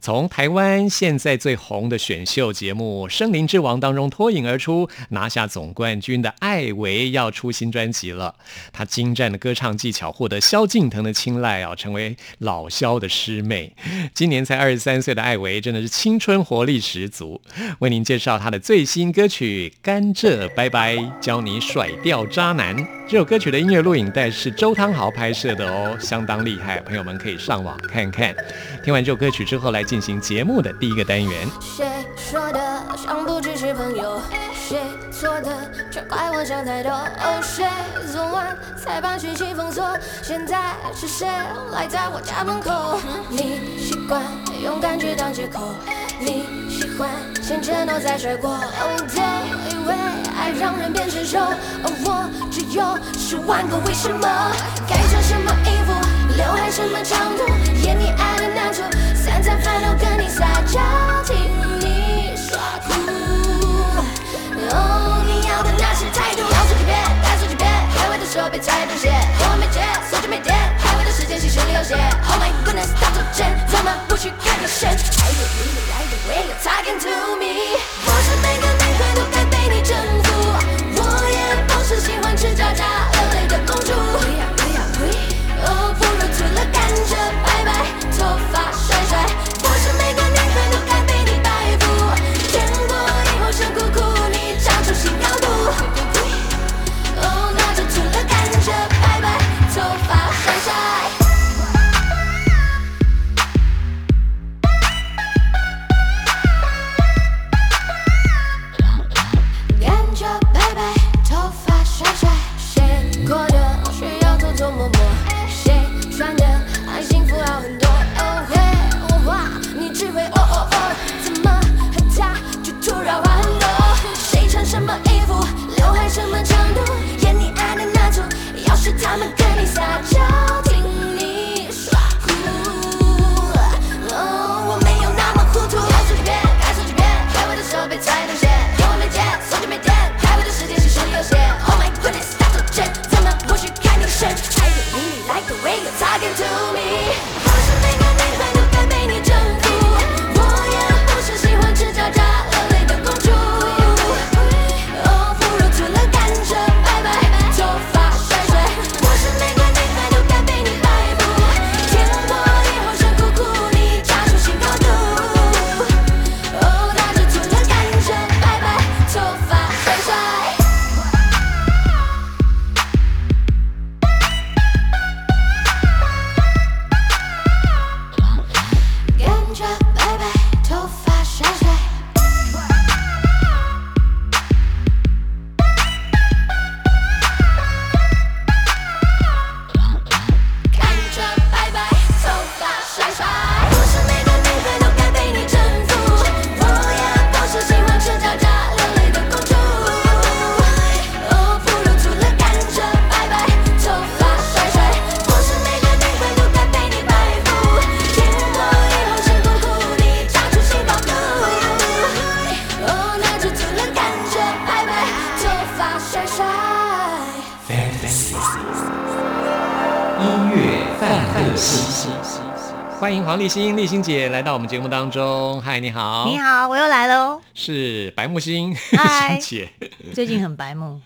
从台湾现在最红的选秀节目《森林之王》当中脱颖而出，拿下总冠军的艾维要出新专辑了。他精湛的歌唱技巧获得萧敬腾的青睐啊，成为老萧的师妹。今年才二十三岁的艾维真的是青春活力十足。为您介绍他的最新歌曲《甘蔗拜拜》，教你甩掉渣男。这首歌曲的音乐录影带是周汤豪拍摄的哦，相当厉害，朋友们可以上网看看。听完这首歌曲之后，来进行节目的第一个单元。谁说的想不只是朋友？谁错的却怪我想太多？哦，谁昨晚才把讯息封锁？现在是谁赖在我家门口？你习惯用感觉当借口，你喜欢先承诺再甩锅。哦，都以为爱让人变成熟，而我只有十万个为什么。该穿什么衣服，刘海什么长度，演你爱的难处，三餐饭都跟你撒娇，听你耍酷。哦，你要的那是态度，要说几遍，该说几遍，开会的时候别踩东西，电话没接，手机没电，开会的时间信息里有写。Oh my goodness，大作战，怎么不去看个神？还有你的来的 way you're talking to me，不是每个男孩都该被你征服，我也不是喜欢吃渣渣恶类的公主。哦，不如除了，发甩欢迎黄立新，立新姐来到我们节目当中。嗨，你好，你好，我又来喽。是白木星，嗨 星姐最近很白目，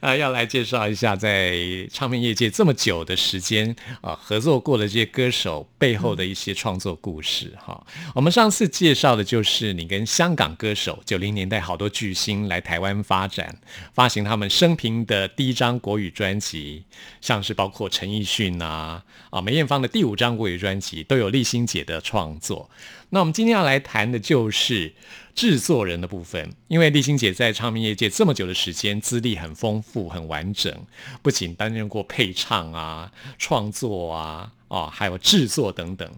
啊，要来介绍一下在唱片业界这么久的时间啊，合作过的这些歌手背后的一些创作故事哈。我们上次介绍的就是你跟香港歌手九零年代好多巨星来台湾发展，发行他们生平的第一张国语专辑，像是包括陈奕迅啊啊梅艳芳的第五张国语专辑都有立新姐的创作。那我们今天要来谈的就是制作人的部分，因为立新姐在唱片业界这么久的时间，资历很丰富、很完整，不仅担任过配唱啊、创作啊、哦，还有制作等等。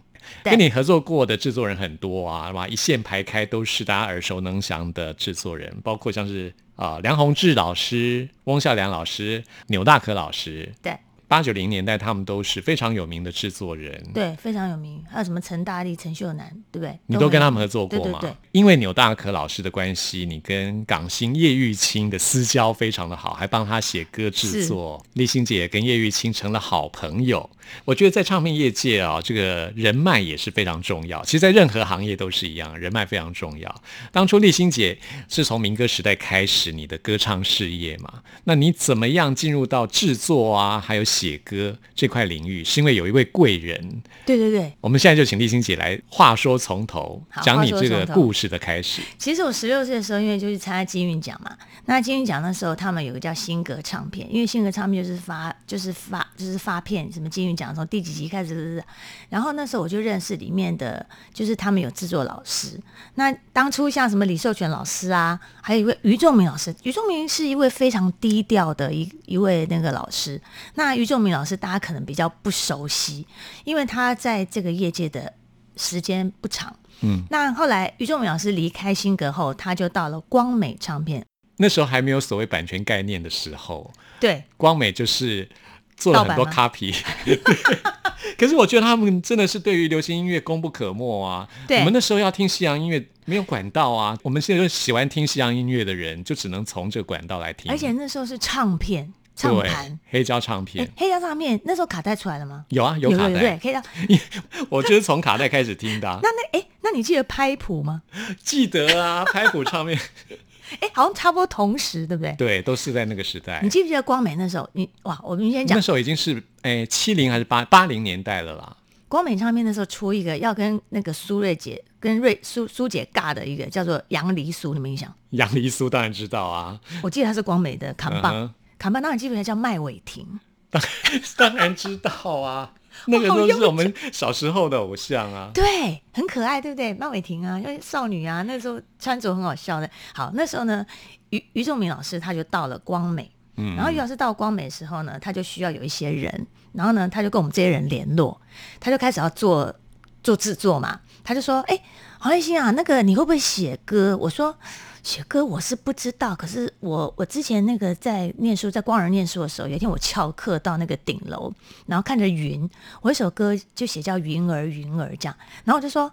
跟你合作过的制作人很多啊，哇，一线排开都是大家耳熟能详的制作人，包括像是啊、梁宏志老师、翁孝良老师、钮大可老师。对八九零年代，他们都是非常有名的制作人。对，非常有名。还有什么陈大力、陈秀楠，对不对？你都跟他们合作过吗？对对对因为钮大可老师的关系，你跟港星叶玉卿的私交非常的好，还帮他写歌制作。立新姐跟叶玉卿成了好朋友。我觉得在唱片业界啊，这个人脉也是非常重要。其实，在任何行业都是一样，人脉非常重要。当初立新姐是从民歌时代开始你的歌唱事业嘛？那你怎么样进入到制作啊，还有写歌这块领域？是因为有一位贵人，对对对。我们现在就请立新姐来话说从头，好讲你这个故事的开始。其实我十六岁的时候，因为就是参加金韵奖嘛，那金韵奖那时候他们有个叫新格唱片，因为新格唱片就是发就是发就是发片，什么金韵奖从第几集开始，然后那时候我就认识里面的，就是他们有制作老师。那当初像什么李寿全老师啊，还有一位于仲明老师，于仲明是一位非常低调的一一位那个老师。那于仲明老师大家可能比较不熟悉，因为他在这个业界的时间不长。嗯，那后来于仲明老师离开新格后，他就到了光美唱片。那时候还没有所谓版权概念的时候，对，光美就是做了很多 copy。可是我觉得他们真的是对于流行音乐功不可没啊！对我们那时候要听西洋音乐，没有管道啊。我们现在就喜欢听西洋音乐的人，就只能从这个管道来听。而且那时候是唱片唱盘。黑胶唱哎片，黑胶唱片那时候卡带出来了吗？有啊，有卡带对带，黑胶。我就是从卡带开始听的啊、那那哎，那你记得拍谱吗？记得啊，拍谱唱片，哎，好像差不多同时，对不对？对，都是在那个时代你。记不记得光美那时候？你哇，我们先讲那时候已经是哎七零还是八八零年代了啦。光美唱片那时候出一个要跟那个苏瑞姐跟瑞苏苏姐尬的一个叫做杨梨酥，你们印象？杨梨酥当然知道啊，我记得他是光美的扛棒，嗯哼扛棒当然记不记得叫麦伟霆？当然知道啊，那个都是我们小时候的偶像啊。对，很可爱，对不对？麦伟霆啊，因为少女啊，那时候穿着很好笑的。好，那时候呢，于于仲明老师他就到了光美，嗯然后于老师到光美的时候呢，他就需要有一些人，然后呢，他就跟我们这些人联络，他就开始要做做制作嘛。他就说：“哎，黄立新啊，那个你会不会写歌？”我说：“写歌我是不知道，可是我我之前那个在念书，在光儿念书的时候，有一天我翘课到那个顶楼，然后看着云，我一首歌就写叫《云儿云儿》这样，然后我就说。”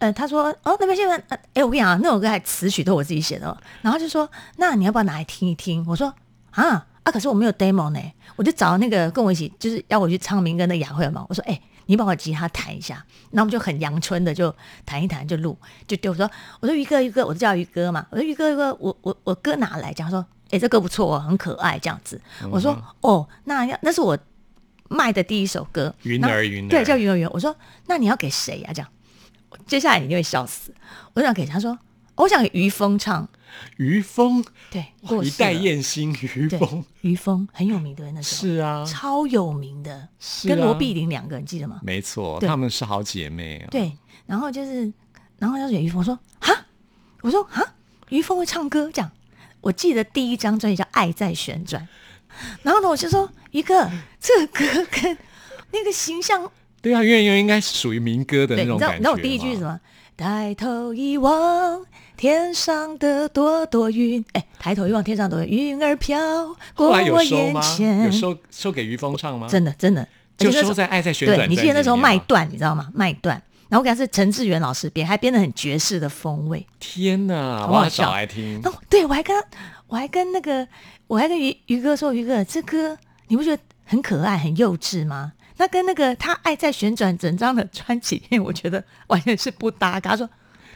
呃，他说哦，那边现在，呃，哎，我跟你讲，那首歌还词曲都我自己写的。然后就说，那你要不要拿来听一听？我说啊啊，可是我没有 demo 呢。我就找那个跟我一起，就是要我去唱名跟那雅慧嘛。我说，哎，你帮我吉他弹一下。然后我们就很阳春的就弹一弹就录，就丢我说，我说于哥于哥，我就叫于哥嘛。我说于哥于哥，我我我歌拿来讲说，哎，这歌不错哦，很可爱这样子。我说哦，那要那是我卖的第一首歌，云儿云儿对，叫云儿云儿。我说那你要给谁呀、这样，接下来你就会笑死。我就想给他说，我想给于峰唱，于峰，对，一代艳星于对峰，，于峰很有名，对不对？那时候是啊，超有名的，是跟罗啊碧玲两个人记得吗？没错，对她们是好姐妹啊。对，然后就是，然后要选于峰，我说哈，我说哈，于峰会唱歌这样。我记得第一张专辑叫《爱在旋转》，然后呢，我就说于哥，这个歌跟那个形象对啊，因为因为应该是属于民歌的那种感觉。知道你知道我第一句是什？么？抬头一望，天上的朵朵云，哎，抬头一望，天上的朵云儿飘过我？眼前有。收收给于峰唱吗？真的真的，就收在《爱在旋转》对，你记得那时候专辑里面吗？卖断，你知道吗？卖断。然后我给他是陈志远老师编，还编的很爵士的风味。天哪，我要找来听。哦，对，我还跟，我还跟那个，我还跟于于哥说，于哥，这歌你不觉得很可爱、很幼稚吗？那跟那个他爱在旋转整张的专辑里面，我觉得完全是不搭嘎。他说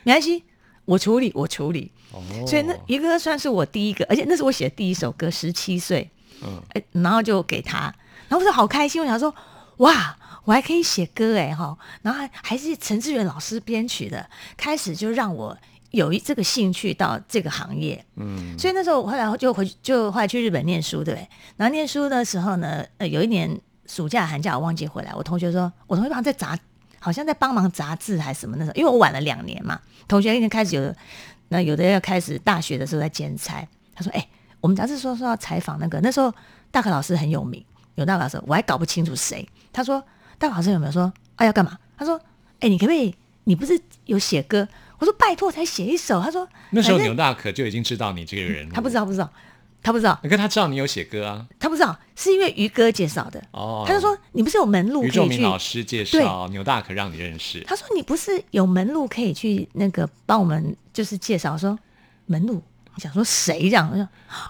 没关系，我处理，我处理。哦所以那一个算是我第一个，而且那是我写的第一首歌，十七岁，嗯哎，然后就给他，然后我就好开心，我想说，哇，我还可以写歌哎哈，然后还还是陈志远老师编曲的，开始就让我有一这个兴趣到这个行业，嗯所以那时候我后来就回去，就后来去日本念书，对不对？然后念书的时候呢，呃，有一年暑假寒假我忘记回来，我同学说，我同学好像在杂，好像在帮忙杂志还是什么那时候，因为我晚了两年嘛，同学已经开始有，那有的要开始大学的时候在兼差，他说，哎、我们杂志说说要采访那个，那时候大可老师很有名，有大可老师，我还搞不清楚谁，他说大可老师有没有说，啊要干嘛？他说，哎、你可不可以？你不是有写歌？我说拜托，才写一首。他说那时候牛大可就已经知道你这个人，他不知道，不知道，他不知道，可他知道你有写歌啊。他不知道，是因为于哥介绍的。哦，他就说你不是有门路可以去？仲明老师介绍牛大可让你认识，他说你不是有门路可以去那个帮我们就是介绍？我说门路，我想说谁这样？我说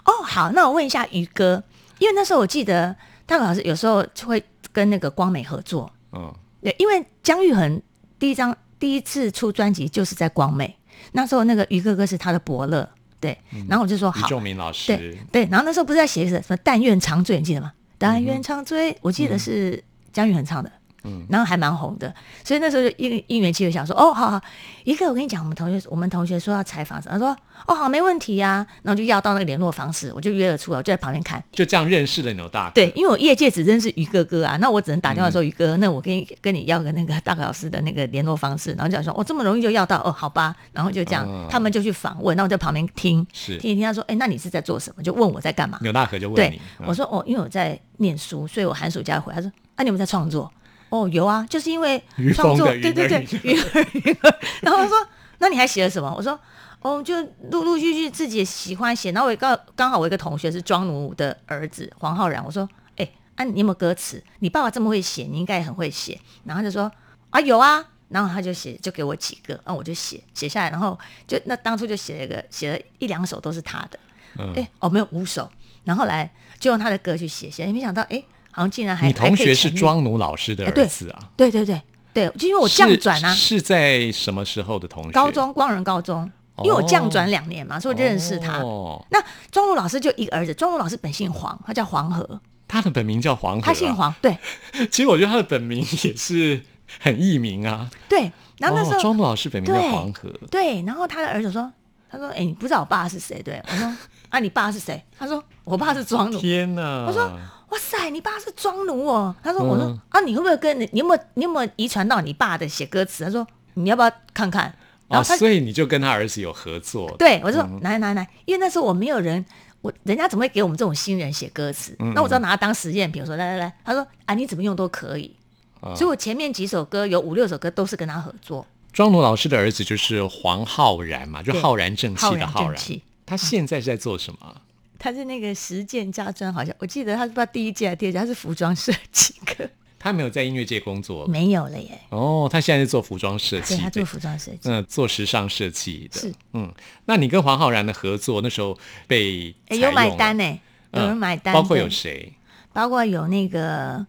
哦好，那我问一下于哥，因为那时候我记得大可老师有时候就会跟那个光美合作，嗯对，因为姜育恒第一张第一次出专辑就是在光美，那时候那个于哥哥是他的伯乐，对，然后我就说好，于仲明老对师，对，然后那时候不是在写什么“但愿长醉”，你记得吗？“但愿长醉”，我记得是姜育恒唱的，嗯然后还蛮红的，所以那时候就一个应援机会想说，哦，好好，一个我跟你讲，我们同学我们同学说要采访，他说，哦，好，没问题呀、然后就要到那个联络方式，我就约了出来，我就在旁边看。就这样认识了牛大可。对，因为我业界只认识于哥哥啊，那我只能打电话说于哥，那我跟你跟你要个那个大可老师的那个联络方式，然后就讲说哦这么容易就要到哦好吧，然后就这样，嗯他们就去访问，那我在旁边听，是听一听，他说哎那你是在做什么？就问我在干嘛？牛大可就问对你，，嗯我说哦，因为我在念书，所以我寒暑假回。他说啊，你有没有在创作？哦，有啊，就是因为创作，对对对，云云儿云儿。然后他说，那你还写了什么？我说哦，就陆陆续续自己也喜欢写。然后我也刚刚好我一个同学是庄奴的儿子黄浩然，我说哎，啊你有没有歌词？你爸爸这么会写，你应该也很会写。然后他就说啊有啊。然后他就写，就给我几个，然后我就写写下来，然后就那当初就写了一个，写了一两首都是他的，嗯哎、哦，没有五首，然后后来就用他的歌去写，写，没想到，哎，好像竟然还你同学是，庄奴老师的儿子啊？立对对对对，就因为我降转啊，是是在什么时候的同学？高中光仁高中，因为我降转两年嘛，所以我就认识他。哦，那庄儒老师就一个儿子，庄儒老师本姓黄，他叫黄河，他的本名叫黄河、啊，他姓。黄，对 其实我觉得他的本名也是很艺名啊。对。然后那时哦、候、庄奴老师本名叫对黄河，对，然后他的儿子说，他说，哎，你不知道我爸是谁？对我说，啊，你爸是谁？他说，我爸是庄奴。天哪！我说哇塞，你爸是庄奴哦。他说，我说嗯啊，你会不会跟你你有没有你有没有遗传到你爸的写歌词？他说，你要不要看看？然哦，后他、所以你就跟他儿子有合作。对我就说嗯来来来，因为那时候我没有人，我人家怎么会给我们这种新人写歌词？嗯那我只要拿它当实验品，我说来来来，他说啊你怎么用都可以。啊所以我前面几首歌有五六首歌都是跟他合作，庄奴老师的儿子就是黄浩然嘛，就浩然正气浩然的浩然。正气。他现在是在做什么啊？他是那个实践家专，好像我记得他是不知道第一届还是第二届，他是服装设计科，他没有在音乐界工作没有了耶。哦，他现在是做服装设计的。对他做，服装设计，嗯，做时尚设计的。是，嗯，那你跟黄浩然的合作那时候被哎有买单呢，有人嗯买单，包括有对谁？包括有那个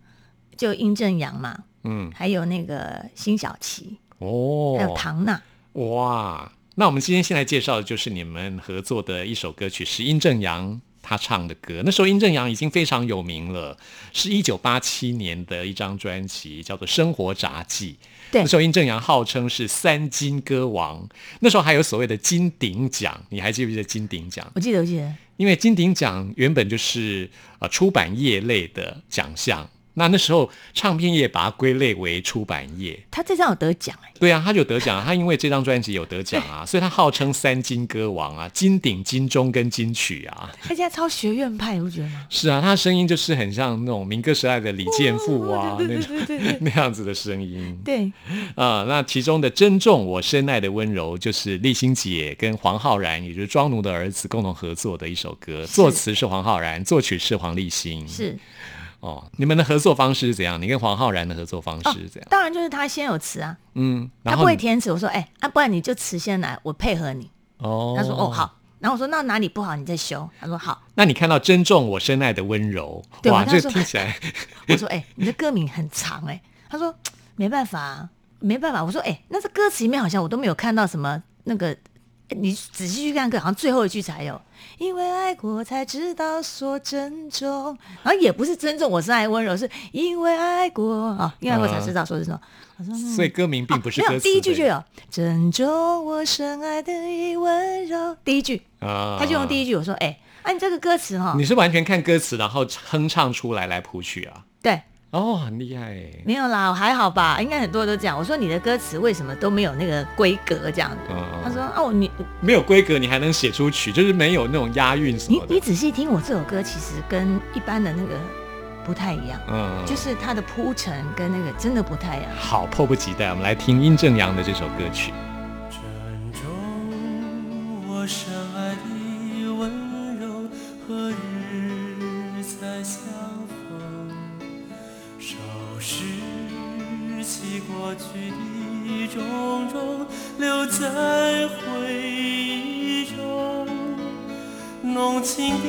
就殷正阳嘛，嗯，还有那个辛晓琪，哦，还有唐娜。哇，那我们今天先来介绍的就是你们合作的一首歌曲，是殷正阳他唱的歌。那时候殷正阳已经非常有名了，是一九八七年的一张专辑，叫做《生活杂记》。对那时候殷正阳号称是三金歌王，那时候还有所谓的金鼎奖，你还记不记得金鼎奖？我记得，我记得，因为金鼎奖原本就是呃出版业类的奖项，那那时候唱片业把它归类为出版业。他这张有得奖哎，对啊，他就得奖啊，他因为这张专辑有得奖啊，所以他号称三金歌王啊，金鼎、金钟跟金曲啊。他现在超学院派，你不觉得吗？是啊，他的声音就是很像那种民歌时代的李健富啊，那种 那样子的声音对，啊、那其中的《珍重我深爱的温柔》就是立新姐跟黄浩然，也就是庄奴的儿子共同合作的一首歌，作词是黄浩然，作曲是黄立新。是哦，你们的合作方式是怎样？你跟黄浩然的合作方式是怎样？当然就是他先有词啊，嗯，他不会填词。我说，哎、啊，不然你就词先来，我配合你。哦，他说，哦，好。然后我说那哪里不好你再修。他说好。那你看到珍重我深爱的温柔，哇，这对我跟他说听起来 我说哎、你的歌名很长哎、他说没办法、啊，没办法。我说哎、那这歌词里面好像我都没有看到什么那个。你仔细去看歌，好像最后一句才有，因为爱过才知道说珍重，然后也不是珍重我是爱温柔，是因为爱过啊，因为爱过才知道说珍重。所以歌名并不是没有第一句就有珍重我深爱的一温柔，第一句啊。他就用第一句，我说哎，啊你这个歌词哈，你是完全看歌词，然后哼唱出来来谱曲啊？对，哦，很厉害耶。没有啦，还好吧，应该很多人都这样。我说你的歌词为什么都没有那个规格这样子？嗯他说哦，你没有规格，你还能写出曲，就是没有那种押韵什你么的。你仔细听我这首歌，其实跟一般的那个不太一样，嗯，就是它的铺陈跟那个真的不太一样。好，迫不及待，我们来听殷正阳的这首歌曲。珍重我深拾起过去的种种，留在回忆中。浓情的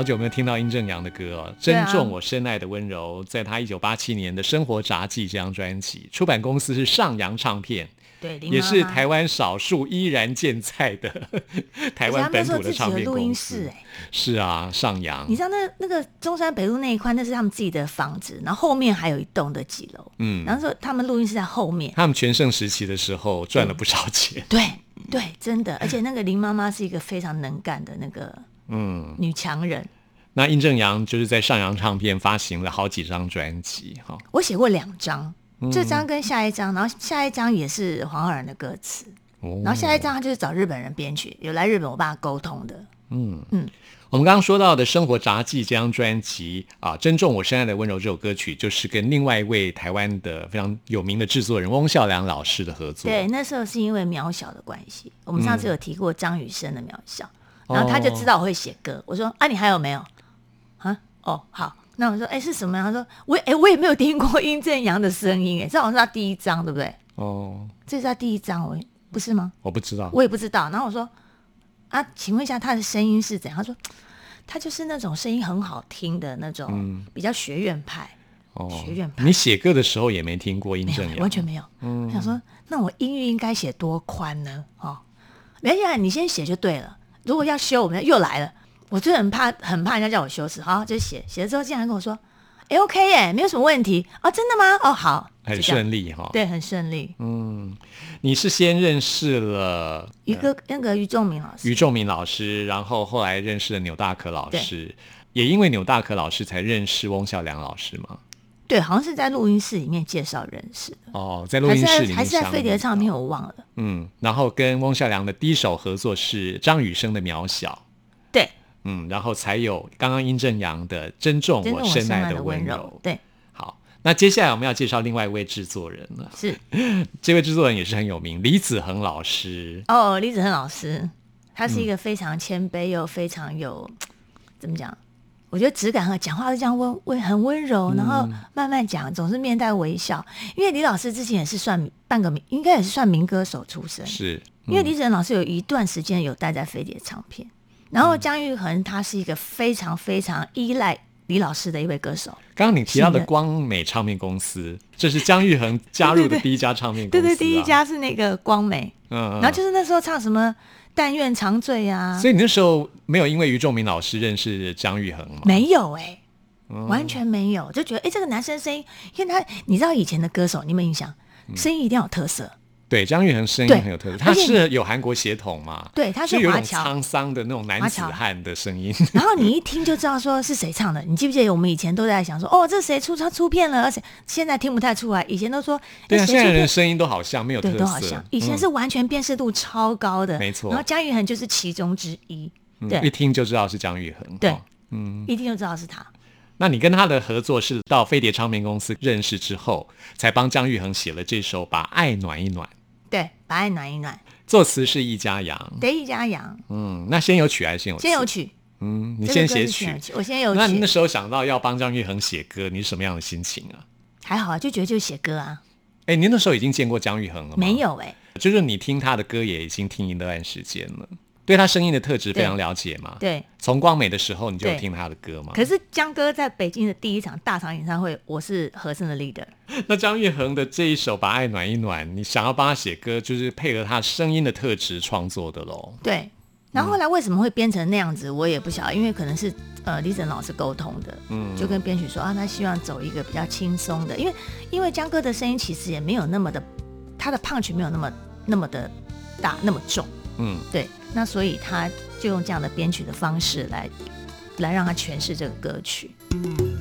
好久没有听到殷正阳的歌哦，《珍重我深爱的温柔》在他一九八七年的《生活杂技》这张专辑，出版公司是上扬唱片，对，林也是台湾少数依然健在的 台湾本土的唱片公录音室司。哎。是啊，上扬。你，知道那那个中山北路那一块，那是他们自己的房子，然后后面还有一栋的几楼，嗯，然后说他们录音室在后面，他们全盛时期的时候赚了不少钱，对对，真的，而且那个林妈妈是一个非常能干的那个嗯，女强人，那殷正阳就是在上扬唱片发行了好几张专辑，哈，我写过两张，嗯。这张跟下一张，然后下一张也是黄浩然的歌词，哦。然后下一张他就是找日本人编曲，有来日本我爸沟通的，嗯。嗯。我们刚刚说到的《生活杂技》这张专辑啊，《珍重我深爱的温柔》这首歌曲，就是跟另外一位台湾的非常有名的制作人翁孝良老师的合作。对，那时候是因为渺小的关系，我们上次有提过张雨生的渺小，哦然后他就知道我会写歌，我说啊，你还有没有？啊，哦，好，那我说，哎，是什么呀？他说，我哎，我也没有听过 殷正阳的声音，哎，这好像是他第一张，对不对？哦，这是他第一张，我不是吗？我不知道。我也不知道。然后我说啊，请问一下他的声音是怎样？他说他就是那种声音很好听的那种，比较学院派。嗯哦学院派你写歌的时候也没听过殷正阳，完全没有。我想说，那我音域应该写多宽呢？哦，没想你先写就对了。如果要修，我们又来了。我就很怕，很怕人家叫我修辞。好，就写写了之后，竟然跟我说：“哎，OK 耶，没有什么问题哦，真的吗？哦，好，很顺利哈。对，很顺利。嗯，你是先认识了于哥那个于仲明老师，于仲明老师，然后后来认识了纽大可老师，也因为纽大可老师才认识翁孝良老师嘛。对，好像是在录音室里面介绍认识的，哦，在录音室里面还是在相飞碟唱片，我忘了。嗯，然后跟翁孝良的第一首合作是张雨生的《渺小》，对，嗯，然后才有刚刚殷正阳的《珍重我我深爱的的温柔温柔，》。对，好，那接下来我们要介绍另外一位制作人了。是 这位制作人也是很有名，李子恒老师。哦，李子恒老师，他嗯是一个非常谦卑又非常有、怎么讲？我觉得质感和讲话是这样温温很温柔，然后慢慢讲，总是面带微笑。因为李老师之前也是算半个民，应该也是算民歌手出身。是，因为李子仁老师有一段时间有待在飞碟唱片，然后姜育恒他是一个非常非常依赖李老师的一位歌手。刚刚你提到的光美唱片公司，这是姜育恒加入的第一家唱片公司、啊。对对，第一，家是那个光美，嗯，嗯然后就是那时候唱什么“但愿长醉”啊，所以你那时候没有因为于仲明老师认识张玉恒吗？没有哎、嗯。完全没有，就觉得哎、诶这个男生声音，因为他你知道以前的歌手，你有没有印象？嗯。声音一定要有特色，对，姜育恒声音很有特色，他是有韩国血统嘛？对他是有一种华侨沧桑的那种男子汉的声音。然后你一听就知道说是谁唱的。你记不记得我们以前都在想说，哦，这谁出他出片了？而且现在听不太出来，以前都说，对啊，现在人声音都好像没有特，色，都好像。以前嗯是完全辨识度超高的，没错然后姜育恒就是其中之一，嗯对一听就知道是姜育恒。对哦嗯，一听就知道是他。那你跟他的合作是到飞碟唱片公司认识之后，才帮姜育恒写了这首《把爱暖一暖》，对，把爱暖一暖，作词是易家扬。得一家羊，嗯，那先有曲还是先有曲？先有曲，嗯，你先写曲是先有。曲，我先有那你那曲，时候想到要帮张玉恒写歌，你是什么样的心情啊？还好啊，就觉得就是写歌啊，哎，您那时候已经见过张玉恒了吗？没，有哎、就是你听他的歌也已经听一段时间了，对他声音的特质非常了解嘛。，对。从光美的时候你就有听他的歌嘛。可是江哥在北京的第一场大场演唱会，我是和声的 leader。那张玉恒的这一首《把爱暖一暖》，你想要帮他写歌，就是配合他声音的特质创作的喽。对，然后后来为什么会编成那样子，我也不晓得，因为可能是呃李晨老师沟通的，嗯就跟编曲说啊，他希望走一个比较轻松的，因为因为江哥的声音其实也没有那么的，他的 punch 没有那么那么的大，那么重，嗯，对，那所以他就用这样的编曲的方式来来让他诠释这个歌曲。你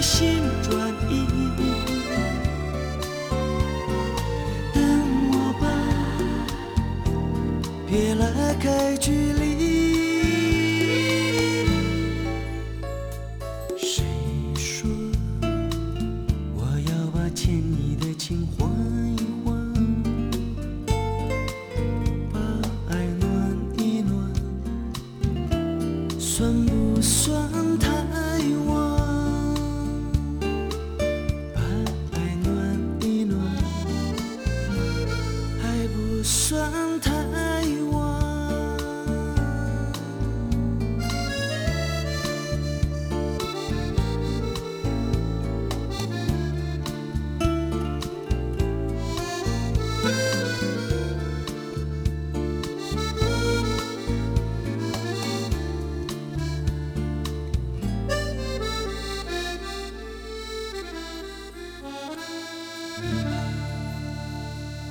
心。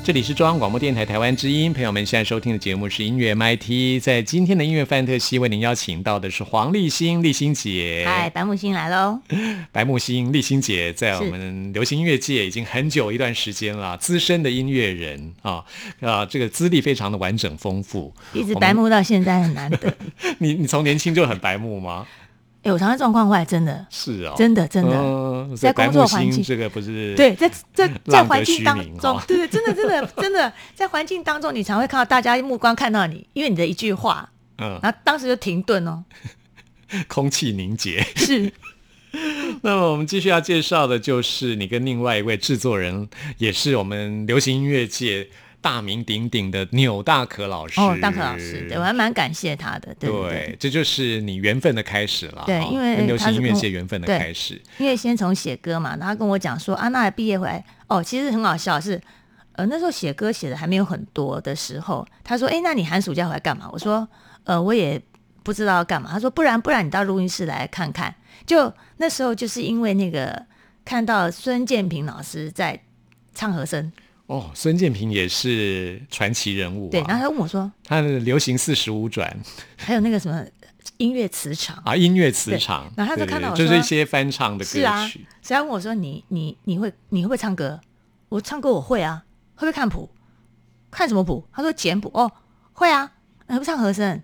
这里是中央广播电台台湾之音，朋友们现在收听的节目是音乐 MIT。在今天的音乐范特西，为您邀请到的是黄立新，立新姐。嗨，白木星来喽！白木星，立新姐在我是们流行音乐界已经很久一段时间了，资深的音乐人啊啊，这个资历非常的完整丰富。一直白木到现在很难得。你你从年轻就很白目吗？哎，我常常状况外，真的，是哦，真的真的在工作环境这个不是对，在在在环境当中对对，真的真的真的在环境当中，你常会看到大家目光看到你，因为你的一句话，嗯，然后当时就停顿哦，空气凝结。是 那么我们继续要介绍的就是你跟另外一位制作人，也是我们流行音乐界大名鼎鼎的钮大可老师。哦，大可老师，对我还蛮感谢他的，对对对对，这就是你缘分的开始了。对因为跟流行音乐界缘分的开始。因为先从写歌嘛，然后他跟我讲说，啊，那毕业回来，哦，其实很好笑是。呃，那时候写歌写的还没有很多的时候，他说：“哎，那你寒暑假回来干嘛？”我说：“呃，我也不知道要干嘛。”他说：“不然不然，你到录音室来看看。”就那时候就是因为那个看到孙建平老师在唱和声，哦，孙建平也是传奇人物、啊。对，然后他问我说他的流行四十五转：“ 还有那个什么音乐磁场啊，音乐磁场。然后他就看到就是一些翻唱的歌曲是啊曲。，所以他问我说：“你你你会你会不会唱歌？”我唱歌我会啊，会不会看谱？看什么谱？他说简谱哦，会啊。那会不会唱和声？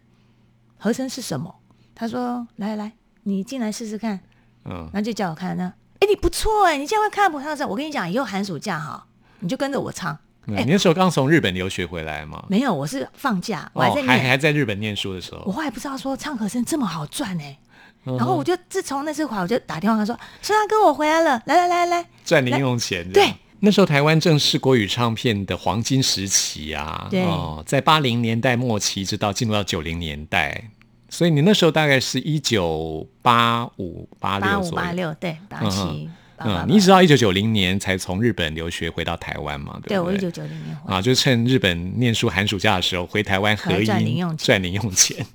和声是什么？他说：“来来来，你进来试试看。”嗯，然后就叫我看那，哎，你不错哎，你竟然会看谱他说。我跟你讲，以后寒暑假哈，你就跟着我唱。你那时候刚从日本留学回来嘛？没有，我是放假，我还在哦，还。还在日本念书的时候。我后来不知道说唱和声这么好赚哎，嗯然后我就自从那次回来，我就打电话说：“孙大哥，我回来了，来来来来。”赚零用钱。对，那时候台湾正是国语唱片的黄金时期啊。对哦，在八零年代末期，直到进入到九零年代，所以你那时候大概是一九八五八八五六左右。八六，对，八嗯七八八嗯，你一直到一九九零年才从日本留学回到台湾嘛？对我一九九零年回，啊，就趁日本念书寒暑假的时候回台湾合赚零用钱赚零用钱。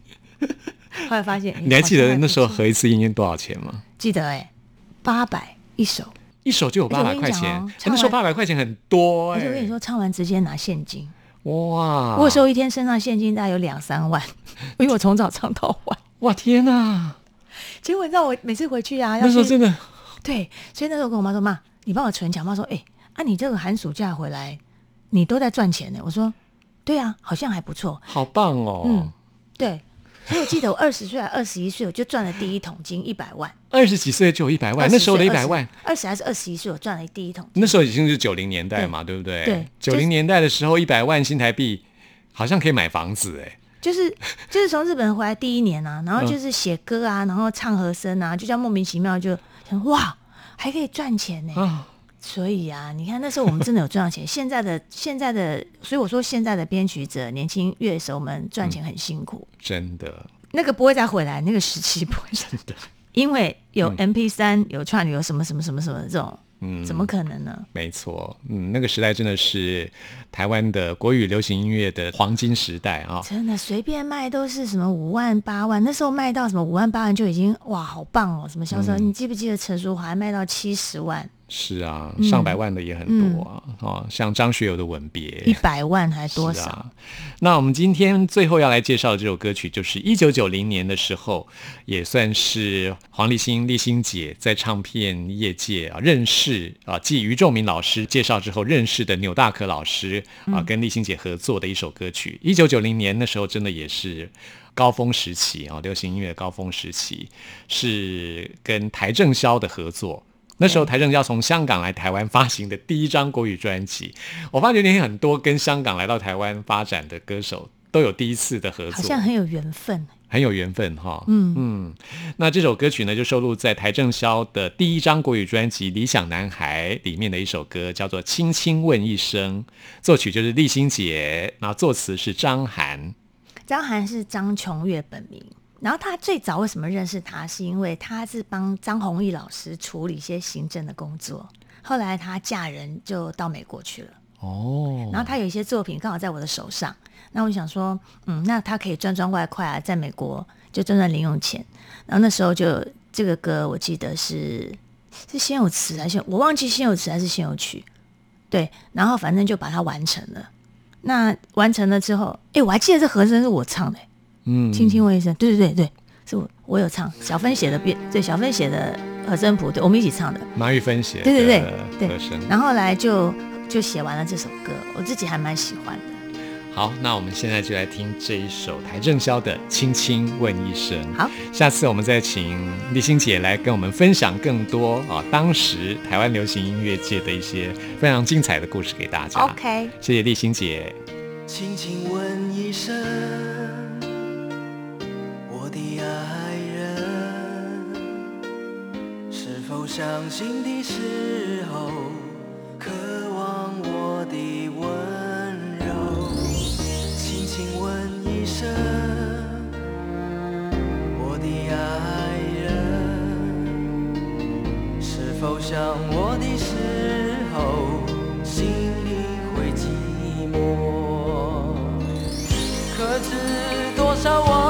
后来发现，哎你还记得那时候合一次音多少钱吗？记得哎，八百一首，一首就有八百块钱，那时候八百块钱很多哎、而且我跟你说，唱完直接拿现金，哇！我有时候一天身上现金大概有两三万，因为我从早唱到晚。哇天哪！结果你知道我每次回去啊，要去那时候真的对，所以那时候跟我妈说：“妈，你帮我存钱。”妈说：“哎、啊，你这个寒暑假回来，你都在赚钱呢。”我说：“对啊，好像还不错。好棒哦！嗯对，所以我记得我二十岁还二十一岁，我就赚了第一桶金一百万。二十几岁就有一百万，那时候的一百万，二十还是二十一岁，我赚了第一桶金。那时候已经是九零年代嘛，对不对？对九零年代的时候，一百万新台币好像可以买房子哎。就是就是从日本回来第一年啊，然后嗯。就是写歌啊，然后唱和声啊，就这样莫名其妙就想哇，还可以赚钱呢。啊，所以啊，你看那时候我们真的有赚到钱。现在的现在的，所以我说现在的编曲者、年轻乐手们赚钱很辛苦，真的，那个不会再回来，那个时期不会再，的。因为有 MP 三、有串流、有什么什么什么什么这种，嗯怎么可能呢？没错，嗯，那个时代真的是台湾的国语流行音乐的黄金时代啊。真的随便卖都是什么五万八万，那时候卖到什么五万八万就已经哇好棒哦！什么销售？嗯你记不记得陈淑华卖到七十万、是啊，嗯上百万的也很多啊，哦，像张学友的《吻别》一百万还多少？啊。那我们今天最后要来介绍的这首歌曲，就是一九九零年的时候，也算是黄立新、立新姐在唱片业界啊认识啊，继于仲明老师介绍之后认识的纽大可老师啊，跟立新姐合作的一首歌曲。一九九零年那时候真的也是。高峰时期啊，流行音乐的高峰时期是跟台正宵的合作。那时候台正要从香港来台湾发行的第一张国语专辑，我发觉那天很多跟香港来到台湾发展的歌手都有第一次的合作，好像很有缘分。很有缘分哈。嗯嗯，那这首歌曲呢，就收录在台正宵的第一张国语专辑《理想男孩》里面的一首歌，叫做《轻轻问一声》，作曲就是立新姐，那作词是张涵。张涵是张琼月本名，然后他最早为什么认识他，是因为他是帮张弘毅老师处理一些行政的工作，后来他嫁人就到美国去了。哦，然后他有一些作品刚好在我的手上，那我想说，嗯，那他可以赚赚外快啊，在美国就赚赚零用钱。然后那时候就这个歌，我记得是是先有词还是我忘记先有词还是先有曲，对，然后反正就把它完成了。那完成了之后，哎，我还记得这和声是我唱的、嗯，轻轻问一声，对对对对，是我我有唱，小芬写的变，对，小芬写的和声谱，对，我们一起唱的。马玉芬写的对对对对和声。然后后来就就写完了这首歌，我自己还蛮喜欢的。好，那我们现在就来听这一首邰正宵的《轻轻问一声》。好，下次我们再请立新姐来跟我们分享更多啊，当时台湾流行音乐界的一些非常精彩的故事给大家。OK，谢谢立新姐。轻轻问一声，我的爱人，是否伤心的时候，渴望我的温柔？轻轻问一声，我的爱人，是否想我的时候，心里会寂寞？可知多少往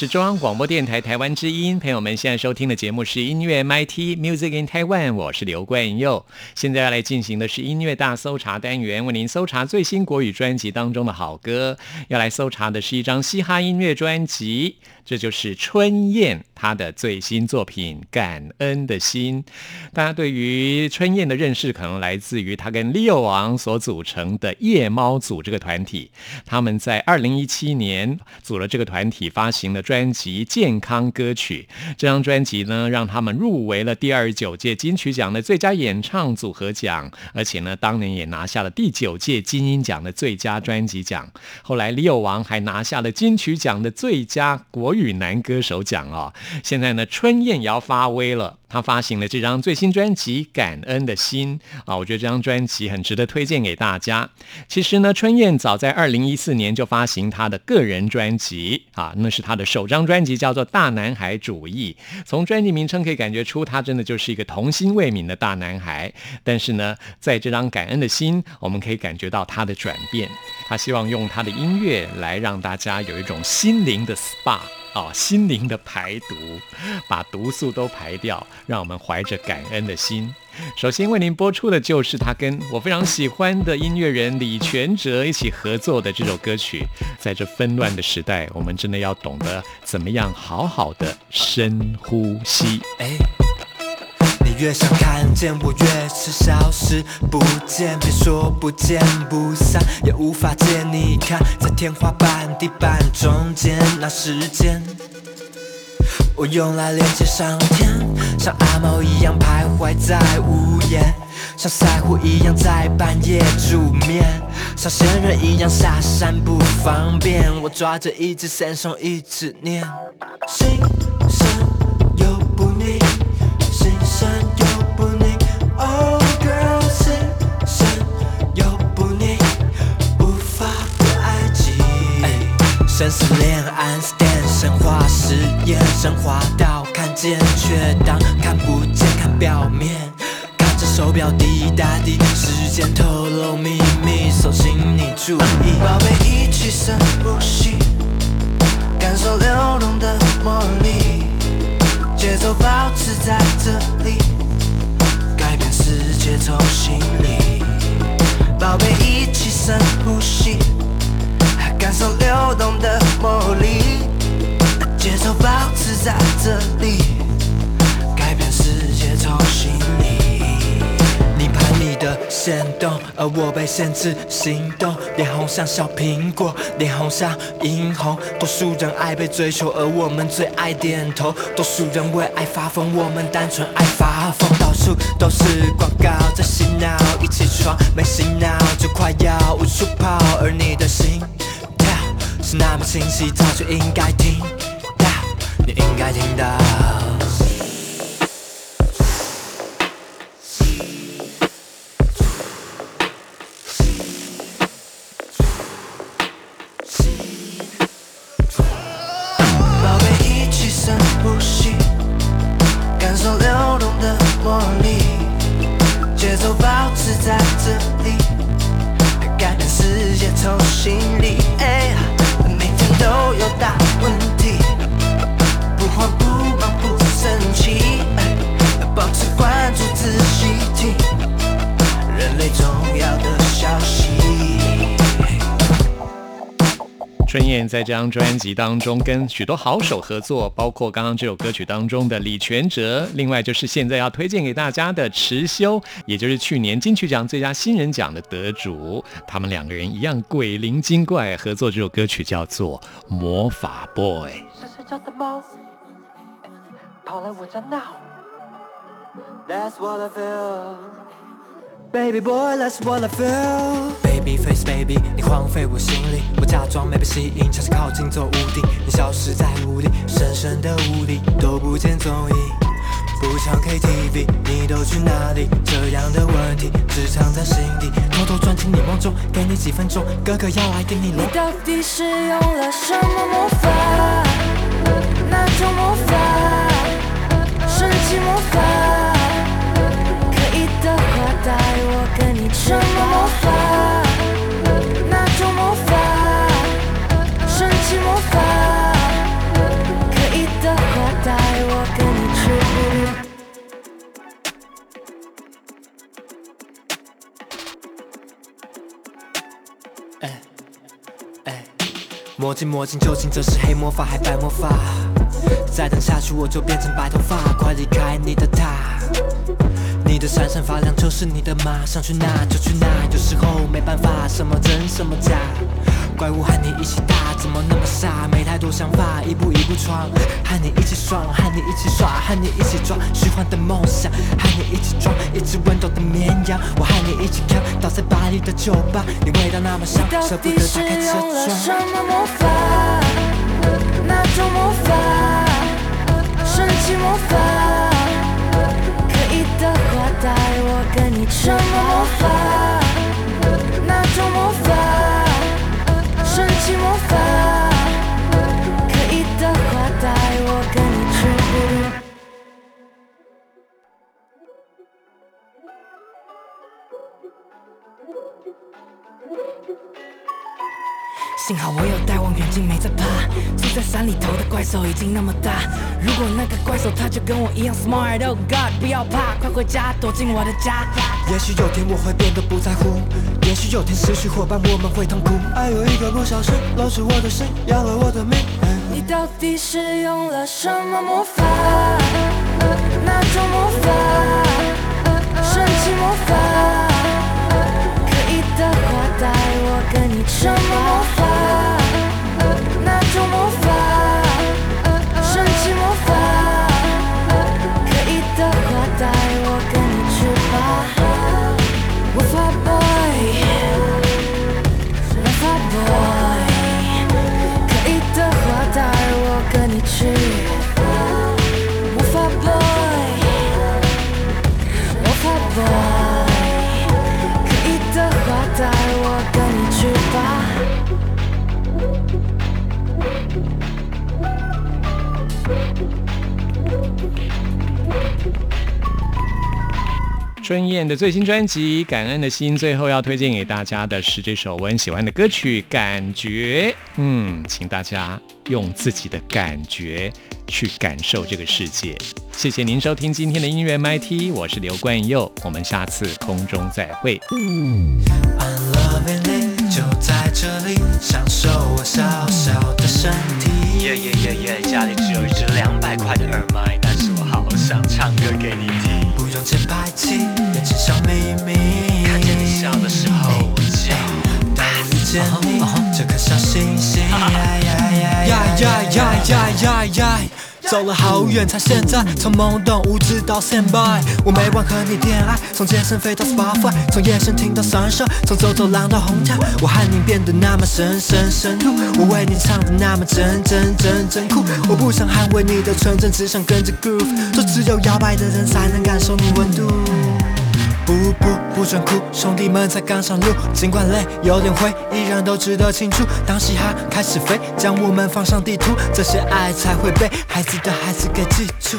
是中央广播电台台湾之音，朋友们现在收听的节目是音乐 MIT Music in Taiwan，我是刘冠佑。现在要来进行的是音乐大搜查单元，为您搜查最新国语专辑当中的好歌。要来搜查的是一张嘻哈音乐专辑，这就是春燕她的最新作品《感恩的心》。大家对于春燕的认识，可能来自于她跟 Leo 王所组成的夜猫组这个团体。他们在二零一七年组了这个团体，发行了专辑《健康歌曲》。这张专辑呢，让他们入围了第二十九届金曲奖的最佳演唱组合奖，而且呢，当年也拿下了第九届金鹰奖的最佳专辑奖。后来，李友王还拿下了金曲奖的最佳国语男歌手奖哦。现在呢，春燕也要发威了。他发行了这张最新专辑《感恩的心》啊，我觉得这张专辑很值得推荐给大家。其实呢，春燕早在二零一四年就发行他的个人专辑啊，那是他的首张专辑，叫做《大男孩主义》。从专辑名称可以感觉出，他真的就是一个童心未泯的大男孩。但是呢，在这张《感恩的心》，我们可以感觉到他的转变。他希望用他的音乐来让大家有一种心灵的 SPA。哦，心灵的排毒，把毒素都排掉，让我们怀着感恩的心。首先为您播出的就是他跟我非常喜欢的音乐人李全哲一起合作的这首歌曲。在这纷乱的时代，我们真的要懂得怎么样好好的深呼吸。哎，越想看见我，越是消失不见。别说不见不散，也无法借你看，在天花板、地板中间那时间，我用来连接上天，像阿猫一样徘徊在屋檐，像赛虎一样在半夜煮面，像仙人一样下山不方便。我抓着一只线上一直念，心生又不腻，心心神又不宁，Oh girl，心神又不宁，无法不爱情。生死恋暗 stand 神话实验，升华到看见却当看不见，看表面。看着手表滴答滴，时间透露秘密，手请你注意。宝贝，一起深呼吸，感受流动的魔力，节奏保持在这里，改变世界从心里。宝贝，一起深呼吸。感受流动的魔力，节奏保持在这里，改变世界从心。的线动，而我被限制行动。脸红像小苹果，脸红像殷红。多数人爱被追求，而我们最爱点头。多数人为爱发疯，我们单纯爱发疯。到处都是广告在洗脑，一起床没洗脑就快要无处跑，而你的心跳是那么清晰，早就应该听到，你应该听到。在这张专辑当中跟许多好手合作，包括刚刚这首歌曲当中的李全哲，另外就是现在要推荐给大家的池修，也就是去年金曲奖最佳新人奖的得主。他们两个人一样鬼灵精怪，合作这首歌曲叫做《魔法 Boy》。That's what I feel. Baby boy, that's what I feel. Baby face, baby，你荒废我心里，我假装没被吸引，尝试靠近走无敌，你消失在雾里，深深的屋顶都不见踪影。不唱 KTV，你都去哪里？这样的问题只藏在心底，偷偷钻进你梦中，给你几分钟，哥哥要来给你你。到底是用了什么魔法？哪种魔法？神奇魔法？带我跟你什么魔法？哪种魔法？神奇魔法？可以的话带我跟你去。魔镜魔镜，究竟这是黑魔法还白魔法？再等下去我就变成白头发，快离开你的他。的闪闪发亮就是你的马，想去哪就去哪，有时候没办法，什么真什么假。怪物和你一起打，怎么那么傻？没太多想法，一步一步闯，和你一起爽，和你一起耍，和你一起抓虚幻的梦想，和你一起装一只温柔的绵羊。我和你一起看倒在巴黎的酒吧，你味道那么香，舍不得打开车用了什。么魔法？哪种魔法？神奇魔法？带我跟你去魔法幸好我有带望远镜，没在怕。住在山里头的怪兽已经那么大，如果那个怪兽它就跟我一样 smart，Oh God，不要怕，快回家，躲进我的家。也许有天我会变得不在乎，也许有天失去伙伴我们会痛苦。爱有一个不小心搂住我的心，要了我的命。你到底是用了什么魔法？哪种魔法？神奇魔法？可以的话带我跟你什么魔法？那种魔法？春燕的最新专辑《感恩的心》，最后要推荐给大家的是这首我很喜欢的歌曲《感觉》。嗯，请大家用自己的感觉去感受这个世界。谢谢您收听今天的音乐 MIT，我是刘冠佑，我们下次空中再会。I'm loving it，就在这里享受我小小的身体。耶耶耶耶，家里只有一只两百块的耳麦，但是我好想唱歌给你听。不用节拍器，眼睛像秘密。看见你笑的时候，我就当我遇见你，这颗小星星。呀呀呀呀呀呀呀呀！走了好远才现在，从懵懂无知到现在，我每晚和你恋爱，从健身飞到 Spotify，从夜深听到 sunshine，从走走廊到红毯，我和你变得那么深深深入，我为你唱的那么真真真真酷，我不想捍卫你的纯真，只想跟着 groove，说只有摇摆的人才能感受你温度。不不不准哭，兄弟们才刚上路，尽管累有点灰，依然都值得庆祝。当嘻哈开始飞，将我们放上地图，这些爱才会被孩子的孩子给记住。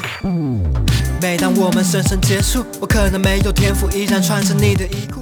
每当我们深深结束，我可能没有天赋，依然穿着你的衣裤。